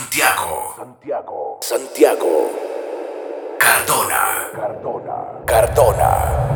Santiago. Santiago. Santiago. Cardona. Cardona. Cardona.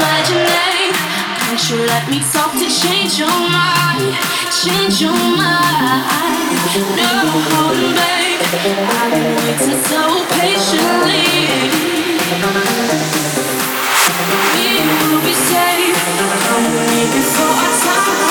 Can't you let me talk to change your mind? Change your mind. No, I've been waiting so patiently. We will be safe. Before our time.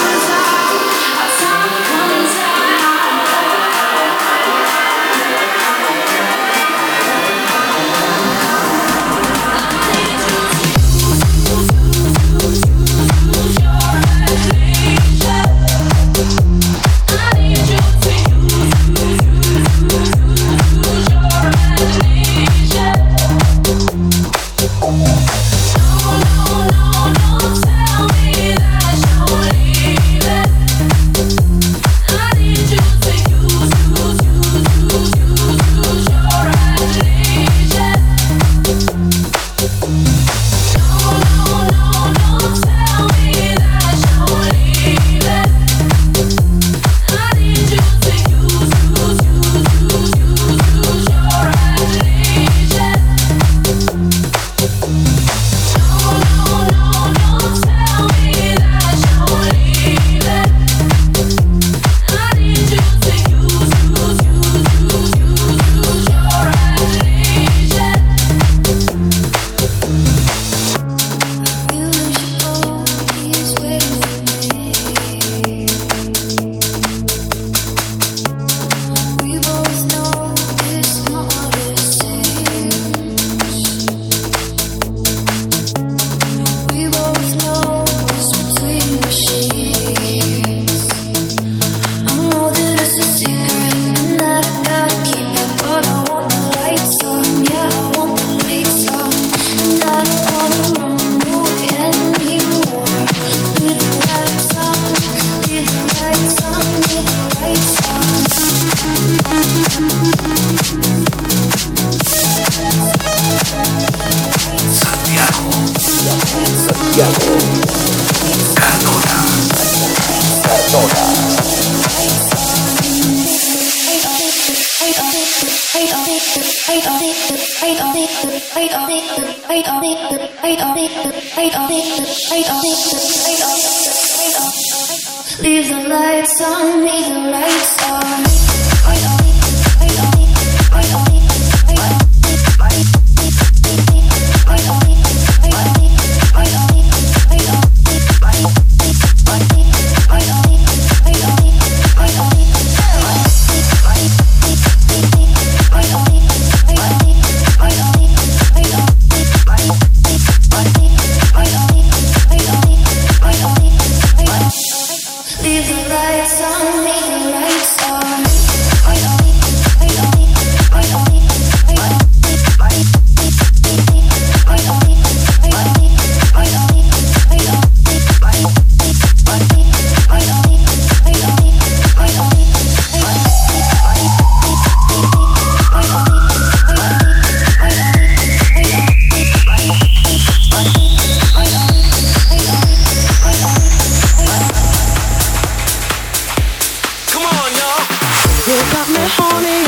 Leave the lights on, leave the lights on. morning.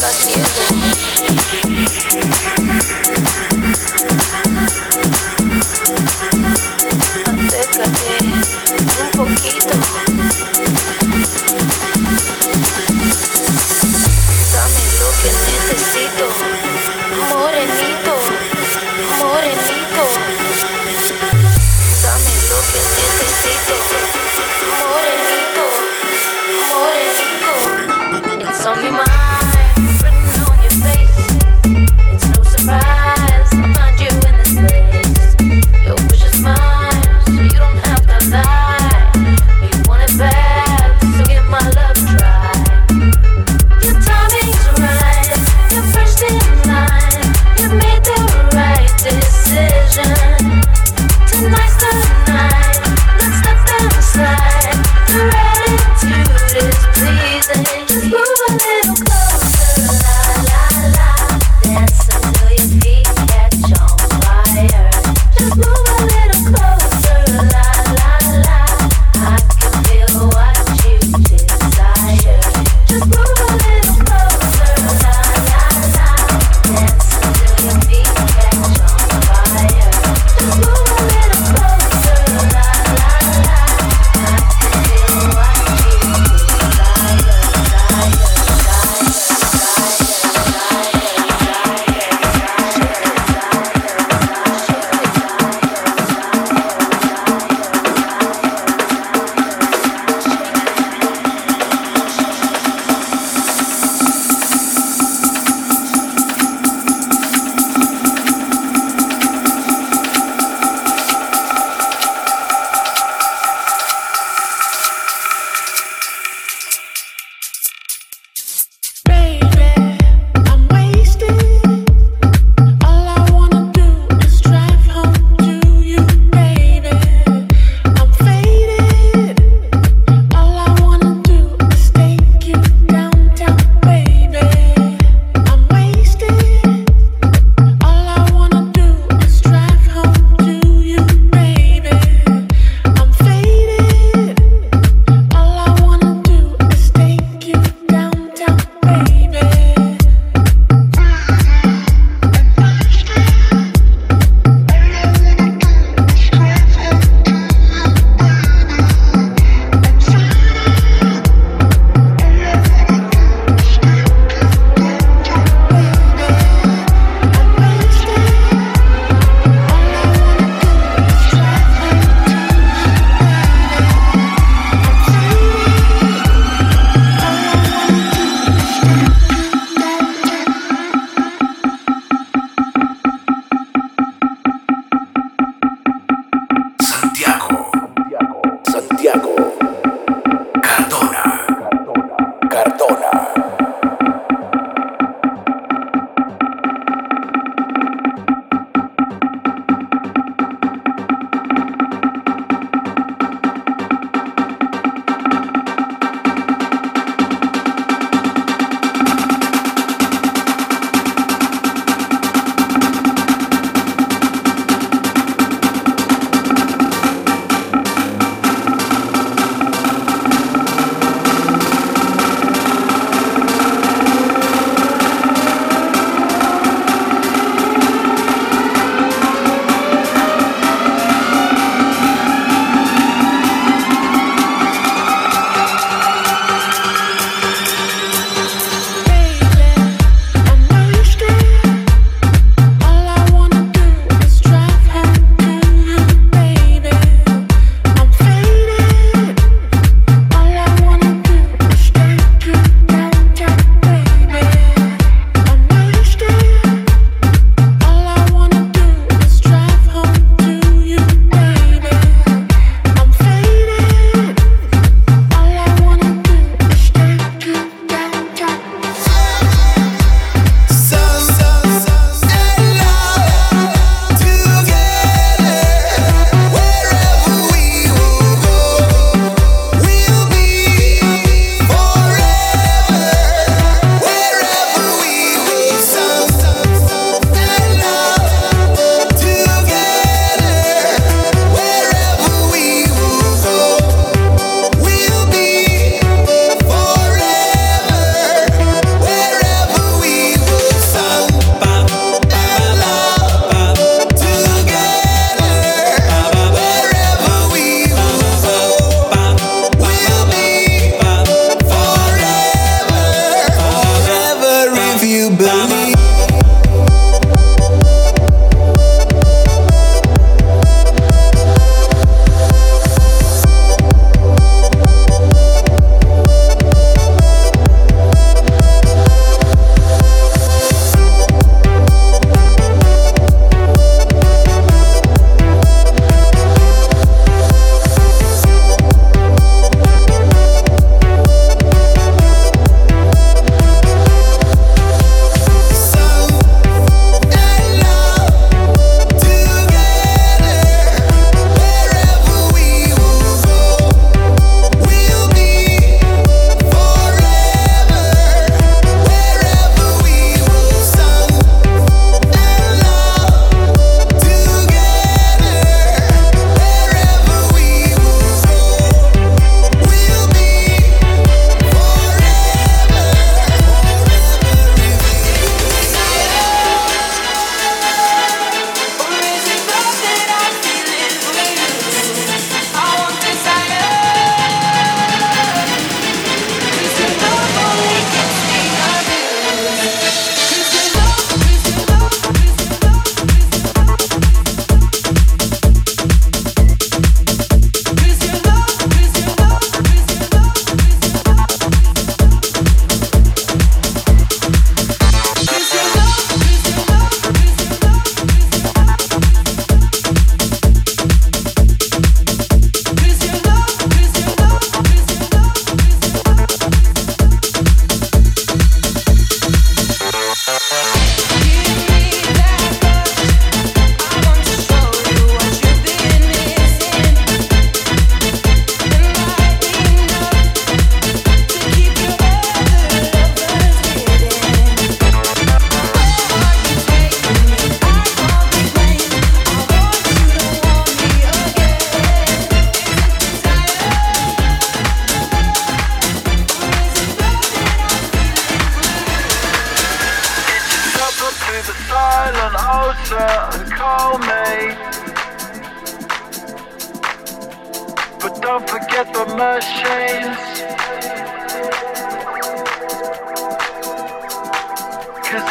On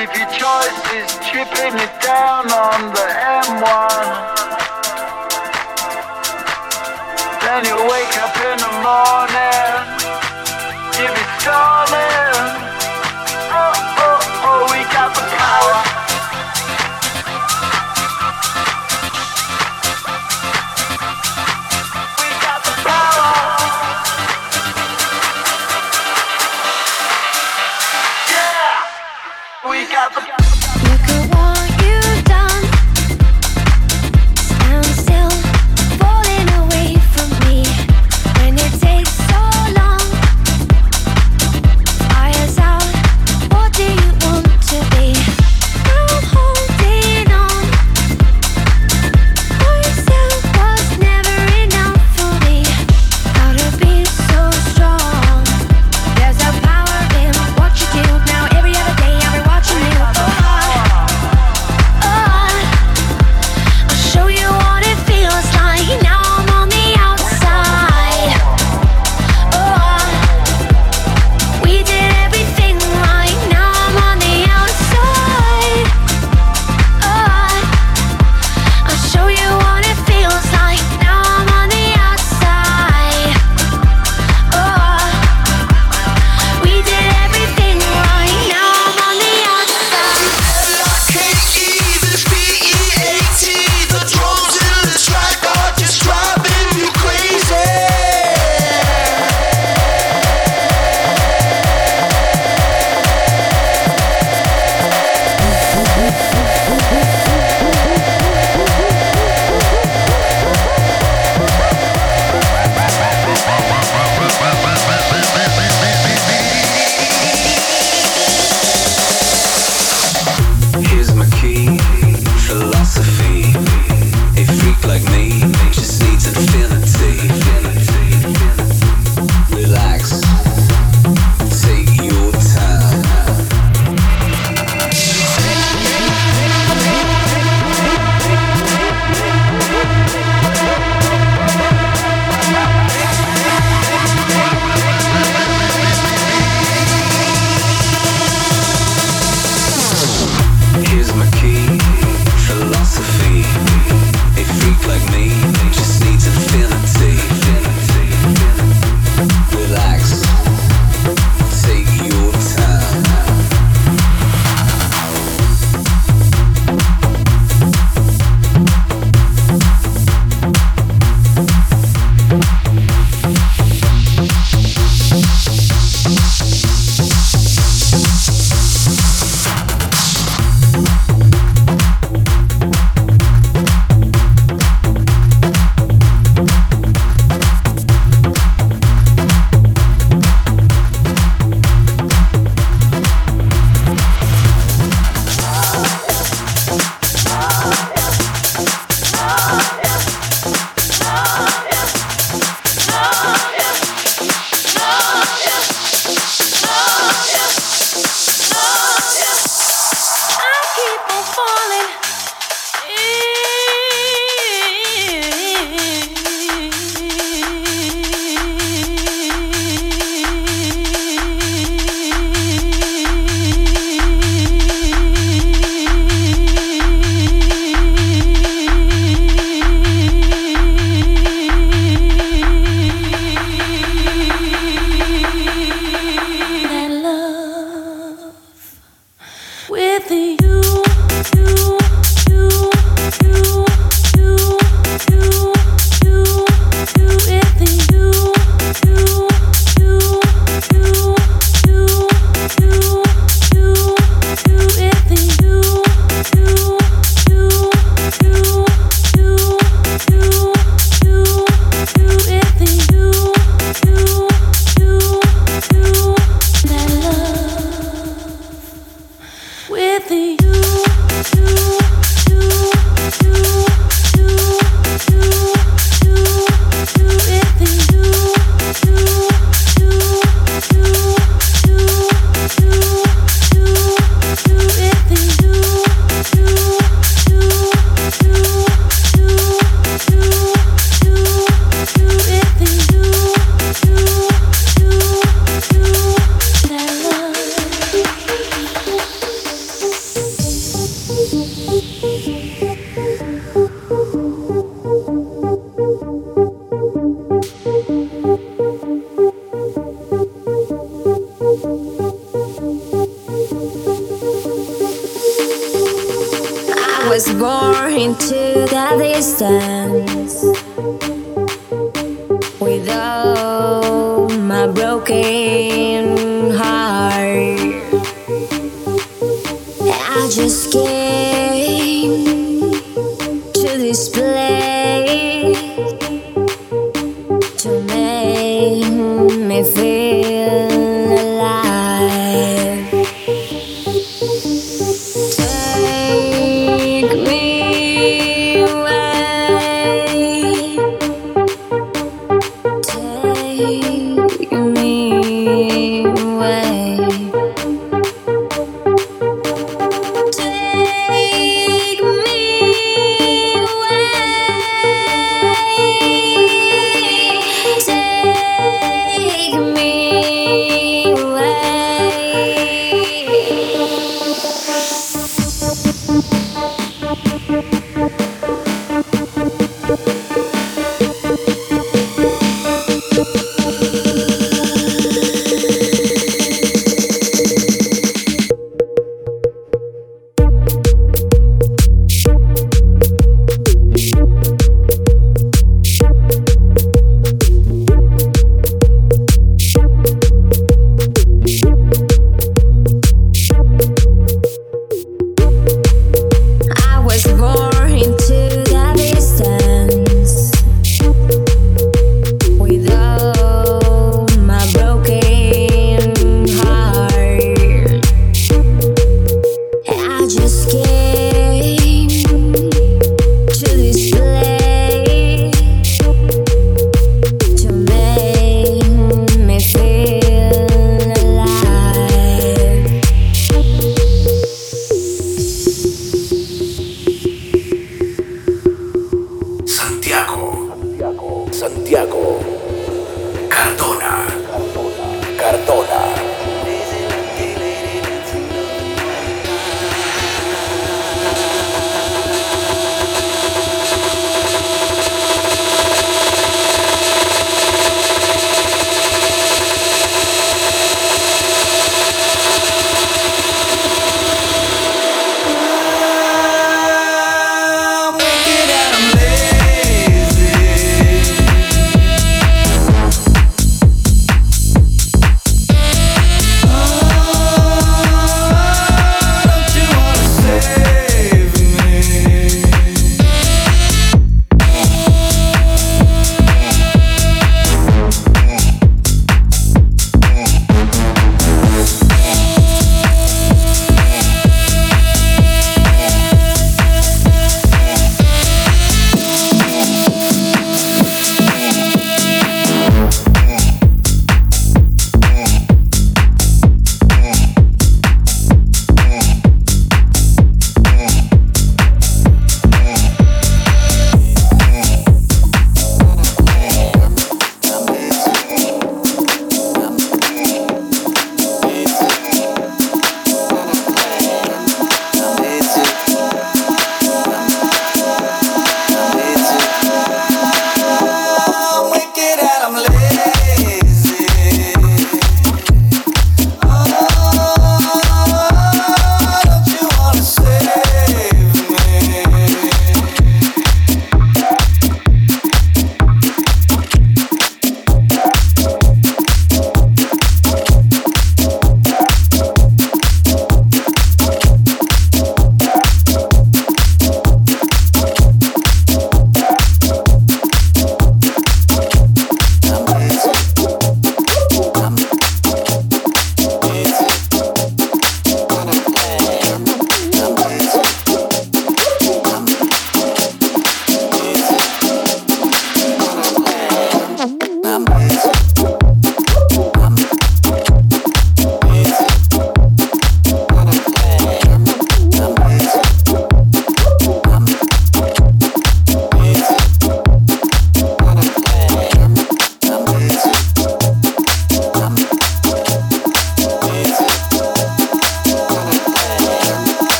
if your choice is chipping it down on the M1, then you wake up in the morning. The